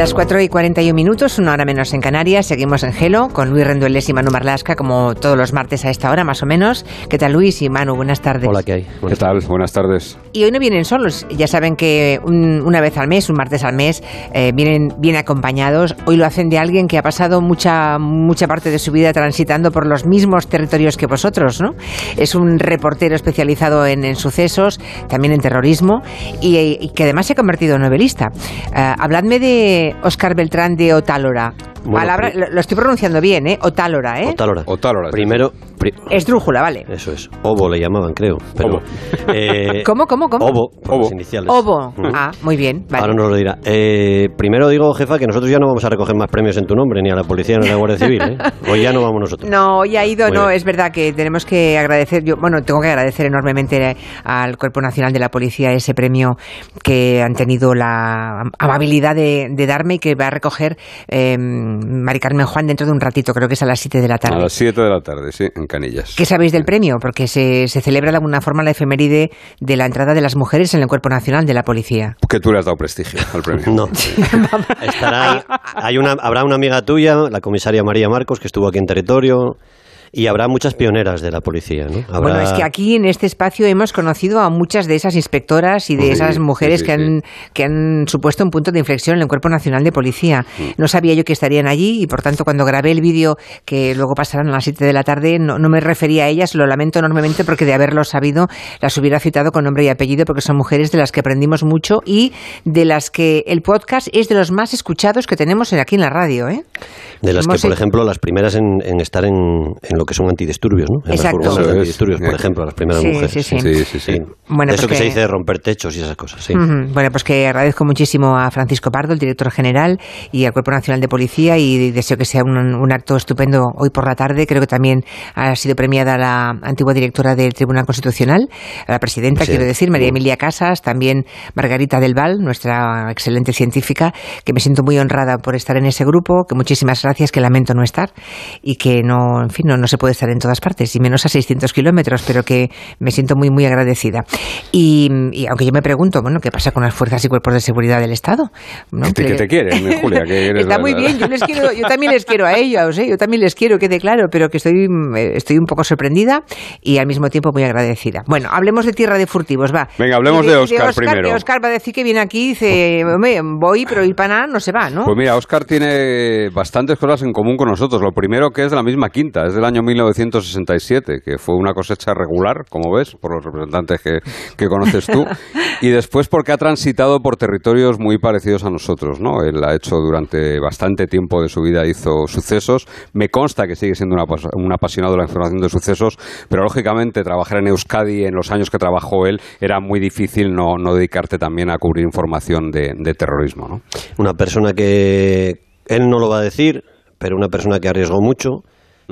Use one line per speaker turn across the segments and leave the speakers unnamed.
Las 4 y 41 minutos, una hora menos en Canarias. Seguimos en Gelo con Luis Rendueles y Manu Marlasca, como todos los martes a esta hora, más o menos. ¿Qué tal, Luis y Manu? Buenas tardes.
Hola, ¿qué hay?
¿Qué tal? Buenas tardes.
Y hoy no vienen solos. Ya saben que un- una vez al mes, un martes al mes, eh, vienen bien acompañados. Hoy lo hacen de alguien que ha pasado mucha, mucha parte de su vida transitando por los mismos territorios que vosotros, ¿no? Es un reportero especializado en, en sucesos, también en terrorismo, y, y que además se ha convertido en novelista. Eh, habladme de Óscar Beltrán de Otálora.
Bueno,
Palabra, lo, lo estoy pronunciando bien, ¿eh? Otálora, ¿eh?
Otálora.
Otálora.
Primero, pri-
Esdrújula, vale.
eso es. Obo le llamaban, creo. Pero,
Obo.
eh,
¿Cómo, cómo, cómo?
Obo, por
Obo.
las iniciales.
Obo.
Ujú.
Ah, muy bien. Vale.
Ahora nos lo dirá. Eh, primero digo, jefa, que nosotros ya no vamos a recoger más premios en tu nombre, ni a la policía ni a la Guardia Civil. ¿eh? Hoy ya no vamos nosotros.
No, hoy ha ido,
Muy
no,
bien.
es verdad que tenemos que agradecer, yo, bueno, tengo que agradecer enormemente al Cuerpo Nacional de la Policía ese premio que han tenido la amabilidad de, de darme y que va a recoger eh, Mari Carmen Juan dentro de un ratito, creo que es a las 7 de la
A
tarde.
las 7 de la tarde, sí, en Canillas.
¿Qué sabéis del premio? Porque se, se celebra de alguna forma la efeméride de la entrada de las mujeres en el Cuerpo Nacional de la Policía.
Que tú le has dado prestigio al premio.
No. Estará, hay una, habrá una amiga tuya, la comisaria María Marcos, que estuvo aquí en territorio, y habrá muchas pioneras de la policía. ¿no? Habrá-
Bueno, es que aquí en este espacio hemos conocido a muchas de esas inspectoras y de
Sí,
esas mujeres
sí, sí,
que, han, que han supuesto un punto de inflexión en el Cuerpo Nacional de Policía. No sabía yo que estarían allí y, por tanto, cuando grabé el vídeo que luego pasarán a las 7 de la tarde, no, no me refería a ellas, lo lamento enormemente porque de haberlo sabido las hubiera citado con nombre y apellido porque son mujeres de las que aprendimos mucho y de las que el podcast es de los más escuchados que tenemos aquí en la radio. ¿eh?
De las que, por
hecho-
ejemplo, las primeras en, en estar en, en lo que son antidisturbios, ¿no? En
Exacto.
las de antidisturbios, por ejemplo, las primeras
Sí,
mujeres.
sí, sí.
Sí, sí, sí.
Bueno,
De eso
pues
que, se dice romper techos y esas cosas, sí.
Bueno, pues que agradezco muchísimo a Francisco Pardo, el director general, y al Cuerpo Nacional de Policía, y deseo que sea un, un acto estupendo hoy por la tarde. Creo que también ha sido premiada la antigua directora del Tribunal Constitucional, la presidenta,
Sí.
quiero decir, María Emilia Casas, también Margarita del Val, nuestra excelente científica, que me siento muy honrada por estar en ese grupo, que muchísimas gracias, que lamento no estar, y que no, en fin, no, no se puede estar en todas partes, y menos a 600 kilómetros, pero que me siento muy, muy agradecida. Y, y aunque yo me pregunto, bueno, ¿qué pasa con las fuerzas y cuerpos de seguridad del Estado? ¿No?
Que te, que te quieren, Julia. Que eres
Está muy bien, yo, les quiero, yo también les quiero a ellos, ¿eh? yo también les quiero, quede claro, pero que estoy, eh, estoy un poco sorprendida y al mismo tiempo muy agradecida. Bueno, hablemos de Tierra de Furtivos, va.
Venga, hablemos
Y
de Óscar primero.
Que Óscar va a decir que viene aquí y dice, "Hombre, voy, pero ir para nada no se va, ¿no?
Pues mira, Oscar tiene bastantes cosas en común con nosotros. Lo primero que es de la misma quinta, es del año 1967, que fue una cosecha regular, como ves, por los representantes que, que conoces tú. Y después porque ha transitado por territorios muy parecidos a nosotros, ¿no? Él ha hecho durante bastante tiempo de su vida, hizo sucesos. Me consta que sigue siendo una un apasionado de la información de sucesos, pero lógicamente trabajar en Euskadi en los años que trabajó él era muy difícil no, no dedicarte también a cubrir información de, de terrorismo, ¿no?
Una persona que él no lo va a decir, pero una persona que arriesgó mucho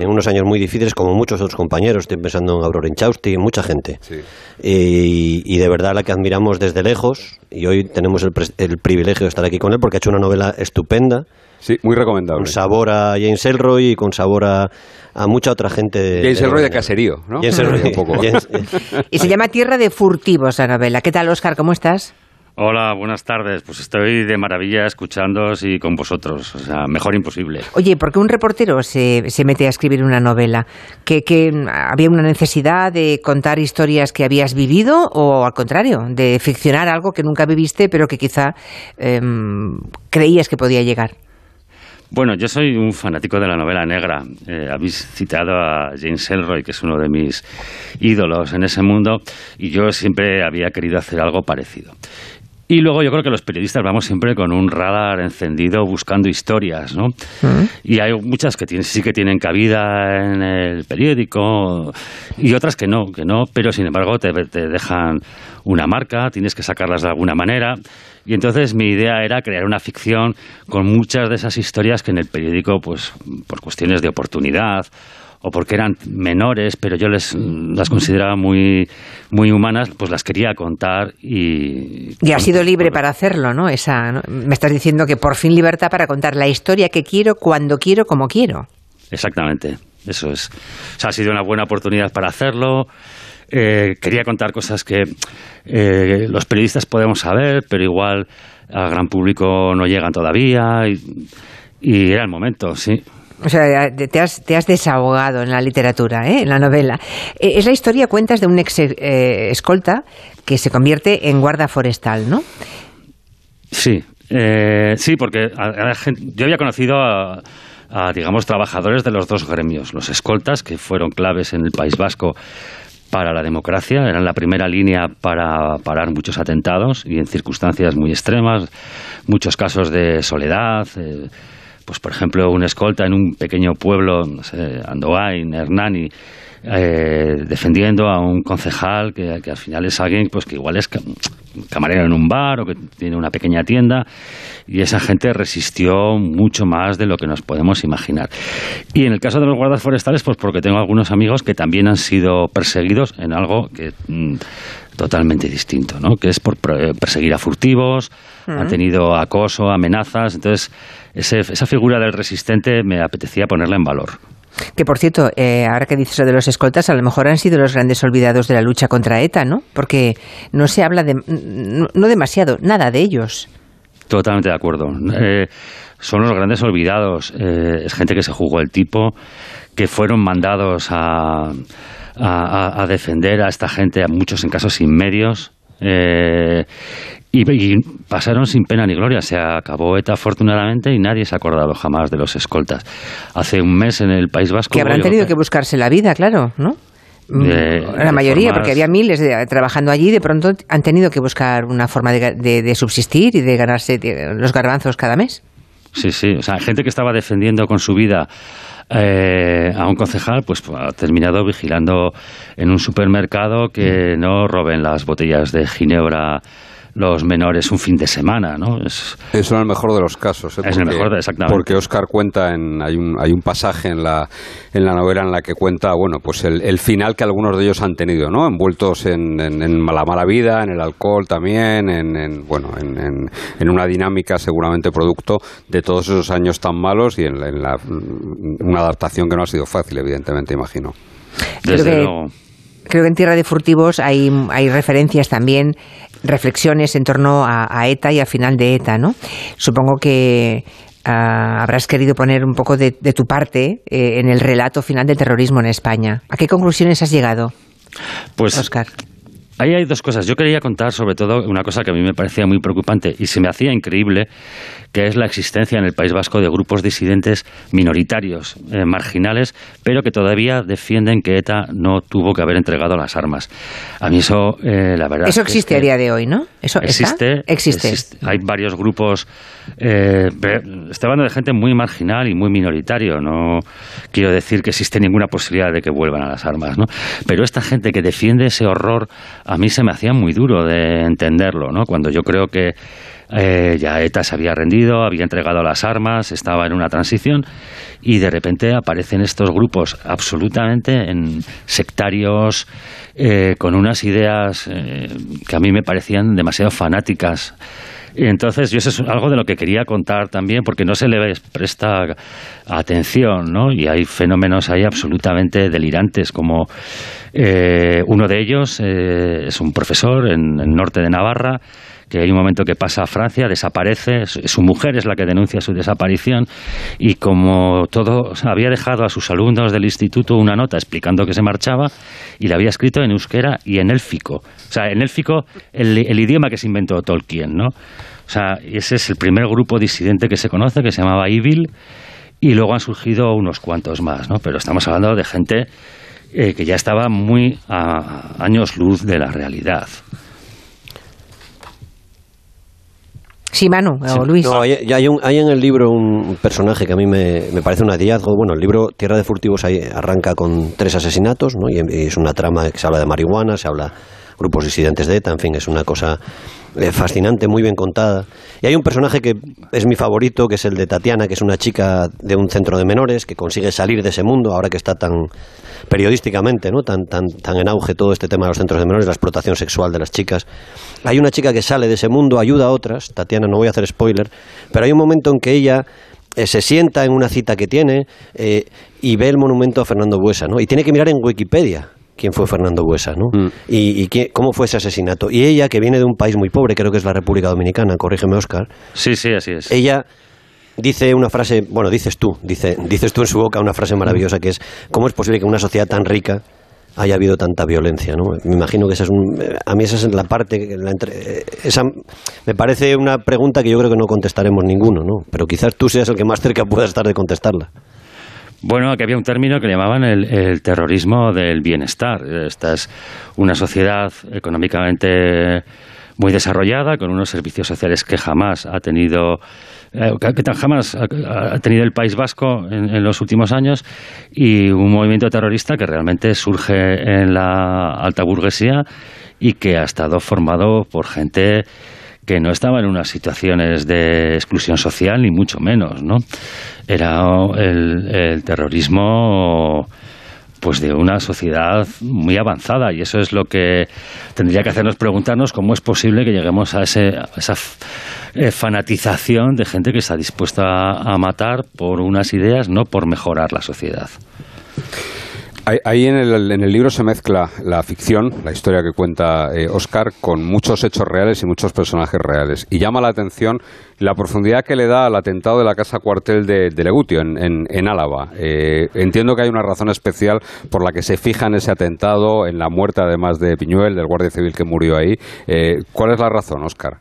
en unos años muy difíciles, como muchos otros compañeros. Estoy pensando en Aurora Inchausti, en mucha gente.
Sí.
Y, y de verdad la que admiramos desde lejos. Y hoy tenemos el, el privilegio de estar aquí con él porque ha hecho una novela estupenda,
Sí, muy recomendable.
con sabor a James Elroy y con sabor a, a mucha otra gente. De,
James Elroy de caserío, ¿no?
James Elroy,
Un poco.
James-
Y se llama Tierra de Furtivos la novela. ¿Qué tal, Óscar? ¿Cómo estás?
Hola, buenas tardes. Pues estoy de maravilla escuchándoos y con vosotros. O sea, mejor imposible.
Oye, ¿por qué un reportero se, se mete a escribir una novela? ¿Que, que había una necesidad de contar historias que habías vivido o al contrario, de ficcionar algo que nunca viviste pero que quizá em, creías que podía llegar?
Bueno, yo soy un fanático de la novela negra. Eh, habéis citado a James Elroy, que es uno de mis ídolos en ese mundo, y yo siempre había querido hacer algo parecido. Y luego yo creo que los periodistas vamos siempre con un radar encendido buscando historias, ¿no? Y hay muchas que tienen, sí que tienen cabida en el periódico y otras que no, que no, pero sin embargo te, te dejan una marca, tienes que sacarlas de alguna manera. Y entonces mi idea era crear una ficción con muchas de esas historias que en el periódico, pues por cuestiones de oportunidad o porque eran menores, pero yo les las consideraba muy, muy humanas, pues las quería contar y...
Y has sido libre para hacerlo, ¿no? Esa, ¿no? Me estás diciendo que por fin libertad para contar la historia que quiero, cuando quiero, como quiero.
Exactamente. Eso es. O sea, ha sido una buena oportunidad para hacerlo. Eh, quería contar cosas que eh, los periodistas podemos saber, pero igual al gran público no llegan todavía. Y, era el momento, sí.
O sea, te has, te has desahogado en la literatura, ¿eh? en la novela. Eh, es la historia, cuentas, de un ex escolta que se convierte en guarda forestal, ¿no?
Sí, sí, porque yo había conocido a, a, digamos, trabajadores de los dos gremios, los escoltas, que fueron claves en el País Vasco para la democracia, eran la primera línea para parar muchos atentados y en circunstancias muy extremas, muchos casos de soledad. Eh, pues por ejemplo, un escolta en un pequeño pueblo, no sé, Andoain, Hernani, eh, defendiendo a un concejal que, al final es alguien pues que igual es camarero en un bar o que tiene una pequeña tienda y esa gente resistió mucho más de lo que nos podemos imaginar. Y en el caso de los guardas forestales, pues porque tengo algunos amigos que también han sido perseguidos en algo que mm, totalmente distinto, ¿no? Que es por perseguir a furtivos, han tenido acoso, amenazas, entonces esa figura del resistente me apetecía ponerla en valor.
Que por cierto, eh, ahora que dices lo de los escoltas, a lo mejor han sido los grandes olvidados de la lucha contra ETA, ¿no? Porque no se habla de, no, demasiado, nada de ellos.
Totalmente de acuerdo. Eh, son los grandes olvidados. Eh, es gente que se jugó el tipo, que fueron mandados a, a, defender a esta gente, a muchos en casos sin medios. Y, pasaron sin pena ni gloria. Se acabó ETA afortunadamente y nadie se ha acordado jamás de los escoltas. Hace un mes en el País Vasco...
Que habrán tenido que buscarse la vida, claro, ¿no? la mayoría, porque había miles trabajando allí, de pronto han tenido que buscar una forma de, subsistir y de ganarse los garbanzos cada mes.
Sí, sí, o sea, gente que estaba defendiendo con su vida eh, a un concejal, pues ha terminado vigilando en un supermercado que no roben las botellas de ginebra los menores un fin de semana, ¿no?
Es, Eso es el mejor de los casos. ¿eh?
es el mejor, exactamente.
Porque Oscar cuenta, en, hay, un, hay un pasaje en la, en la novela en la que cuenta, bueno, pues el, el final que algunos de ellos han tenido, ¿no? Envueltos en, en, la mala vida, en el alcohol también, en, bueno, en, en, una dinámica seguramente producto de todos esos años tan malos y en, la, una adaptación que no ha sido fácil, evidentemente, imagino.
Desde luego
creo que en Tierra de Furtivos hay, hay referencias también reflexiones en torno a, ETA y al final de ETA, ¿no? Supongo que ah, habrás querido poner un poco de, tu parte eh, en el relato final del terrorismo en España. ¿A qué conclusiones has llegado?
Pues,
Oscar.
Ahí hay dos cosas. Yo quería contar sobre todo una cosa que a mí me parecía muy preocupante y se me hacía increíble, que es la existencia en el País Vasco de grupos disidentes minoritarios, eh, marginales, pero que todavía defienden que ETA no tuvo que haber entregado las armas. A mí eso, eh, la verdad.
Eso existe a día de hoy, ¿no? Eso
existe,
existe.
Hay varios grupos. Eh, estoy hablando de gente muy marginal y muy minoritario. No quiero decir que existe ninguna posibilidad de que vuelvan a las armas, ¿no? Pero esta gente que defiende ese horror, a mí se me hacía muy duro de entenderlo, ¿no? Cuando yo creo que eh, ya ETA se había rendido, había entregado las armas, estaba en una transición y de repente aparecen estos grupos absolutamente en sectarios, eh, con unas ideas eh, que a mí me parecían demasiado fanáticas. Entonces, yo eso es algo de lo que quería contar también, porque no se le presta atención, ¿no? Y hay fenómenos ahí absolutamente delirantes, como uno de ellos es un profesor en el norte de Navarra, que hay un momento que pasa a Francia, desaparece, su mujer es la que denuncia su desaparición y como todo había dejado a sus alumnos del instituto una nota explicando que se marchaba y la había escrito en euskera y en élfico. O sea, en élfico el, idioma que se inventó Tolkien, ¿no? O sea, ese es el primer grupo disidente que se conoce, que se llamaba Evil, y luego han surgido unos cuantos más, ¿no? Pero estamos hablando de gente eh, que ya estaba muy a años luz de la realidad.
Sí, Manu o Luis.
No, hay, hay, un, hay, en el libro un personaje que a mí me, me, parece un hallazgo. Bueno, el libro Tierra de Furtivos ahí arranca con tres asesinatos, ¿no? Y, es una trama que se habla de marihuana, se habla grupos disidentes de ETA, en fin, es una cosa eh, fascinante, muy bien contada. Y hay un personaje que es mi favorito, que es el de Tatiana, que es una chica de un centro de menores que consigue salir de ese mundo ahora que está tan periodísticamente, ¿no? Tan, tan, tan en auge todo este tema de los centros de menores, la explotación sexual de las chicas. Hay una chica que sale de ese mundo, ayuda a otras, Tatiana, no voy a hacer spoiler, pero hay un momento en que ella eh, se sienta en una cita que tiene eh, y ve el monumento a Fernando Buesa, ¿no? Y tiene que mirar en Wikipedia quién fue Fernando Buesa, ¿no?
Mm.
Y, y qué- cómo fue ese asesinato. Y ella, que viene de un país muy pobre, creo que es la República Dominicana, corrígeme, Oscar,
Sí, sí, así es.
ella dice una frase, bueno, dices tú, dice, dices tú en su boca una frase maravillosa que es, ¿cómo es posible que en una sociedad tan rica haya habido tanta violencia? ¿no? Me imagino que esa es un, a mí esa es la parte, la entre- eh, esa me parece una pregunta que yo creo que no contestaremos ninguno, ¿no? Pero quizás tú seas el que más cerca pueda estar de contestarla.
Bueno, aquí había un término que llamaban el, el terrorismo del bienestar. Esta es una sociedad económicamente muy desarrollada, con unos servicios sociales que jamás ha tenido, eh, que tan- jamás ha tenido el País Vasco en, en los últimos años, y un movimiento terrorista que realmente surge en la alta burguesía y que ha estado formado por gente que no estaba en unas situaciones de exclusión social, ni mucho menos, ¿no? Era el, el terrorismo pues de una sociedad muy avanzada y eso es lo que tendría que hacernos preguntarnos cómo es posible que lleguemos a, ese, a esa eh, fanatización de gente que está dispuesta a matar por unas ideas, no por mejorar la sociedad.
Ahí, en, el, en el libro se mezcla la ficción, la historia que cuenta eh, Oscar, con muchos hechos reales y muchos personajes reales. Y llama la atención la profundidad que le da al atentado de la casa cuartel de, de Legutio, en, en- en Álava. Eh, entiendo que hay una razón especial por la que se fija en ese atentado, en la muerte además de Piñuel, del guardia civil que murió ahí. Eh, ¿Cuál es la razón, Oscar?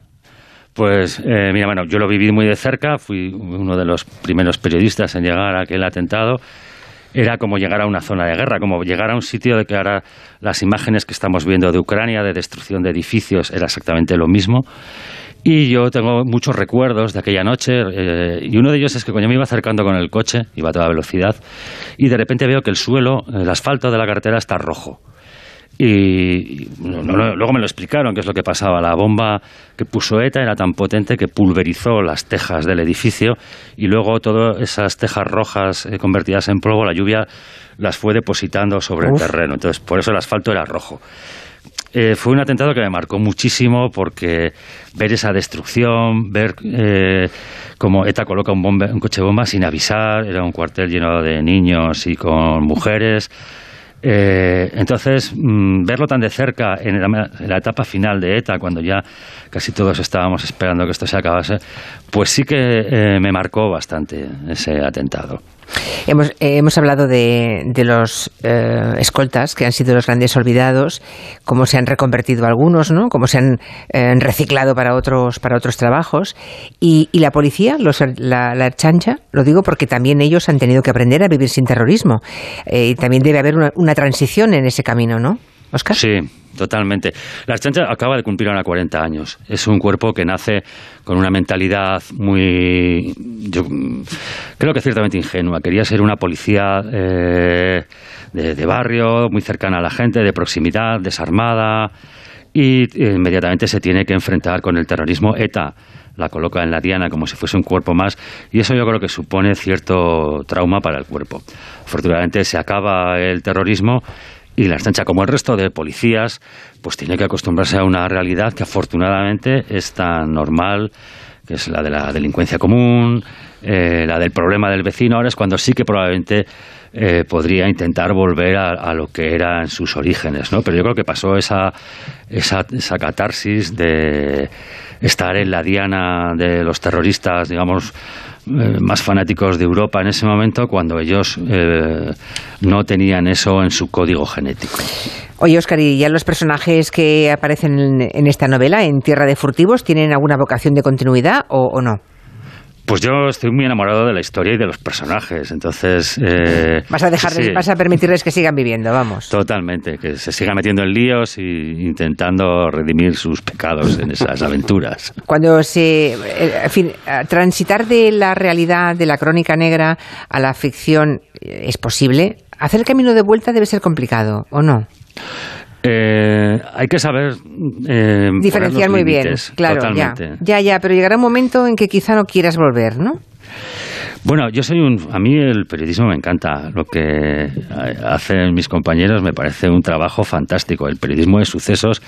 Pues eh, mira, bueno, yo lo viví muy de cerca, fui uno de los primeros periodistas en llegar a aquel atentado. Era como llegar a una zona de guerra, como llegar a un sitio de que ahora las imágenes que estamos viendo de Ucrania, de destrucción de edificios, era exactamente lo mismo. Y yo tengo muchos recuerdos de aquella noche, eh, y uno de ellos es que cuando yo me iba acercando con el coche, iba a toda velocidad, y de repente veo que el suelo, el asfalto de la carretera está rojo. Y no- no- luego me lo explicaron qué es lo que pasaba. La bomba que puso ETA era tan potente que pulverizó las tejas del edificio y luego todas esas tejas rojas eh, convertidas en polvo, la lluvia las fue depositando sobre el terreno. Entonces, por eso el asfalto era rojo. Eh, fue un atentado que me marcó muchísimo porque ver esa destrucción, ver eh, cómo ETA coloca un, bomba- un coche bomba sin avisar, era un cuartel lleno de niños y con mujeres. Eh, entonces, mm, verlo tan de cerca en la, etapa final de ETA, cuando ya casi todos estábamos esperando que esto se acabase, pues sí que eh, me marcó bastante ese atentado.
Hemos, eh, hemos hablado de, de los eh, escoltas, que han sido los grandes olvidados, cómo se han reconvertido algunos, ¿no? cómo se han eh, reciclado para otros, para otros trabajos. Y, y la policía, los, la, la chancha, lo digo porque también ellos han tenido que aprender a vivir sin terrorismo. Y también debe haber una, transición en ese camino, ¿no? Oscar.
Sí, totalmente. La Chancha acaba de cumplir ahora 40 años. Es un cuerpo que nace con una mentalidad muy, creo que ciertamente ingenua. Quería ser una policía eh, de, de barrio, muy cercana a la gente, de proximidad, desarmada, y eh, inmediatamente se tiene que enfrentar con el terrorismo. ETA la coloca en la diana como si fuese un cuerpo más y eso yo creo que supone cierto trauma para el cuerpo. Afortunadamente se acaba el terrorismo y la estancha, como el resto de policías, pues tiene que acostumbrarse a una realidad que afortunadamente es tan normal, que es la de la delincuencia común, eh, la del problema del vecino. Ahora es cuando sí que probablemente eh, podría intentar volver a, a lo que era en sus orígenes, ¿no? Pero yo creo que pasó esa, esa, esa catarsis de estar en la diana de los terroristas, digamos, eh, más fanáticos de Europa en ese momento cuando ellos eh, no tenían eso en su código genético.
Oye, Oscar, ¿y ya los personajes que aparecen en, en esta novela, en Tierra de Furtivos, tienen alguna vocación de continuidad o, o no?
Pues yo estoy muy enamorado de la historia y de los personajes, entonces... eh,
Vas a dejarles,
sí,
vas a permitirles que sigan viviendo, vamos.
Totalmente, que se siga metiendo en líos y intentando redimir sus pecados en esas aventuras.
Cuando se, eh, en fin, transitar de la realidad de la crónica negra a la ficción eh, es posible. Hacer el camino de vuelta debe ser complicado, ¿o no?
Eh, hay que saber eh,
Diferenciar muy bien, claro, ya, ya, pero llegará un momento en que quizá no quieras volver, ¿no?
Bueno, yo soy un. A mí el periodismo me encanta. Lo que hacen mis compañeros me parece un trabajo fantástico. El periodismo de sucesos.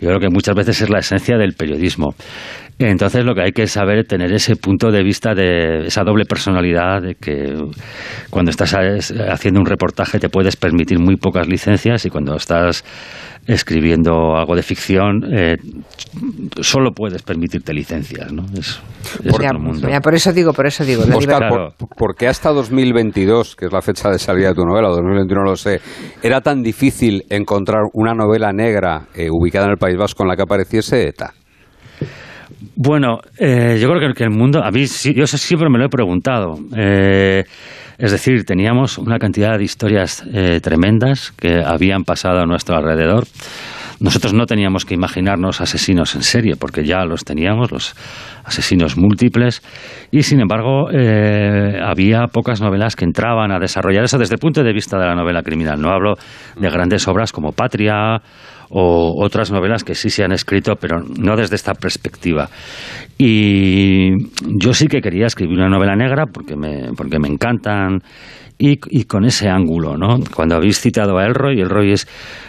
Yo creo que muchas veces es la esencia del periodismo. Entonces lo que hay que saber es tener ese punto de vista de esa doble personalidad de que cuando estás haciendo un reportaje te puedes permitir muy pocas licencias y cuando estás escribiendo algo de ficción eh, solo puedes permitirte licencias, ¿no? Es,
otro mundo. por eso digo, por eso digo.
Oscar, por, qué hasta 2022, que es la fecha de salida de tu novela, o 2021 no lo sé, era tan difícil encontrar una novela negra eh, ubicada en el País Vasco en la que apareciese ETA?
Bueno, eh, yo creo que, el mundo, a mí yo siempre me lo he preguntado. Eh, es decir, teníamos una cantidad de historias eh, tremendas que habían pasado a nuestro alrededor. Nosotros no teníamos que imaginarnos asesinos en serie, porque ya los teníamos, los asesinos múltiples, y sin embargo había pocas novelas que entraban a desarrollar eso desde el punto de vista de la novela criminal. No hablo de grandes obras como Patria o otras novelas que sí se han escrito, pero no desde esta perspectiva. Y yo sí que quería escribir una novela negra porque me, porque me encantan y, y, con ese ángulo, ¿no? Cuando habéis citado a Elroy, Elroy es,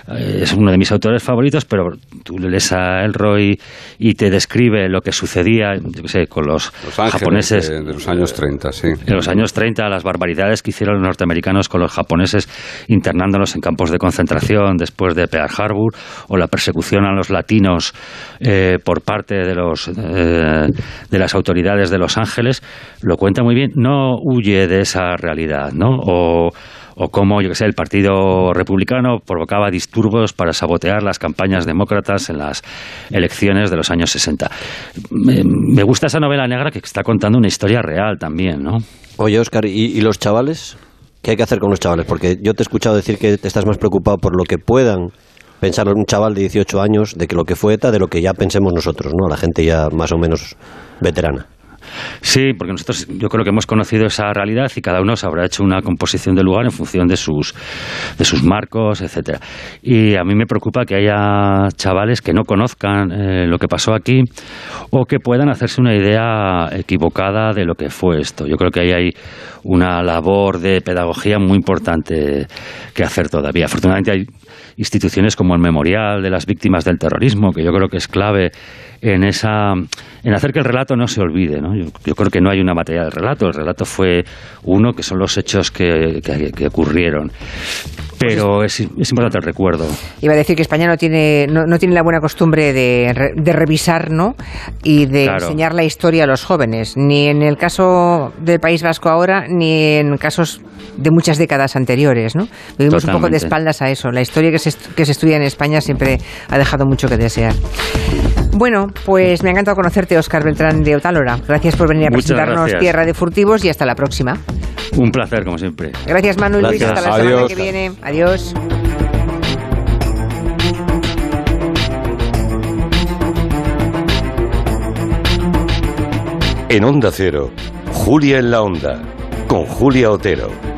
eh, es uno de mis autores favoritos, pero tú lees a Elroy y te describe lo que sucedía, yo sé, con los, japoneses
de, los años 30, sí.
En los años 30, las barbaridades que hicieron los norteamericanos con los japoneses internándolos en campos de concentración después de Pearl Harbor, o la persecución a los latinos eh, por parte de los eh, de las autoridades de Los Ángeles, lo cuenta muy bien. No huye de esa realidad, ¿no? o, cómo, yo que sé, el Partido Republicano provocaba disturbios para sabotear las campañas demócratas en las elecciones de los años 60. Me, gusta esa novela negra que está contando una historia real también, ¿no?
Oye, Oscar, ¿y, los chavales? ¿Qué hay que hacer con los chavales? Porque yo te he escuchado decir que te estás más preocupado por lo que puedan pensar un chaval de 18 años de que lo que fue ETA, de lo que ya pensemos nosotros, ¿no? La gente ya más o menos veterana.
Sí, porque nosotros yo creo que hemos conocido esa realidad y cada uno se habrá hecho una composición del lugar en función de sus, de sus marcos, etcétera. Y a mí me preocupa que haya chavales que no conozcan eh, lo que pasó aquí o que puedan hacerse una idea equivocada de lo que fue esto. Yo creo que ahí hay una labor de pedagogía muy importante que hacer todavía. Afortunadamente hay instituciones como el Memorial de las Víctimas del Terrorismo, que yo creo que es clave en esa en hacer que el relato no se olvide. ¿no? Yo, creo que no hay una materia del relato. El relato fue uno que son los hechos que, que ocurrieron pero es, es, importante el recuerdo.
Iba a decir que España no tiene, no, tiene la buena costumbre de, de revisar ¿no? y de enseñar la historia a los jóvenes, ni en el caso del País Vasco ahora, ni en casos de muchas décadas anteriores. ¿no? Vivimos un poco de espaldas a eso. La historia que se, que se estudia en España siempre ha dejado mucho que desear. Bueno, pues me ha encantado conocerte, Oscar Beltrán de Otálora. Gracias por venir a presentarnos Tierra de Furtivos y hasta la próxima.
Un placer, como siempre.
Gracias, Manuel Luis. Hasta la semana que viene. Adiós.
En Onda Cero, Julia en la Onda, con Julia Otero.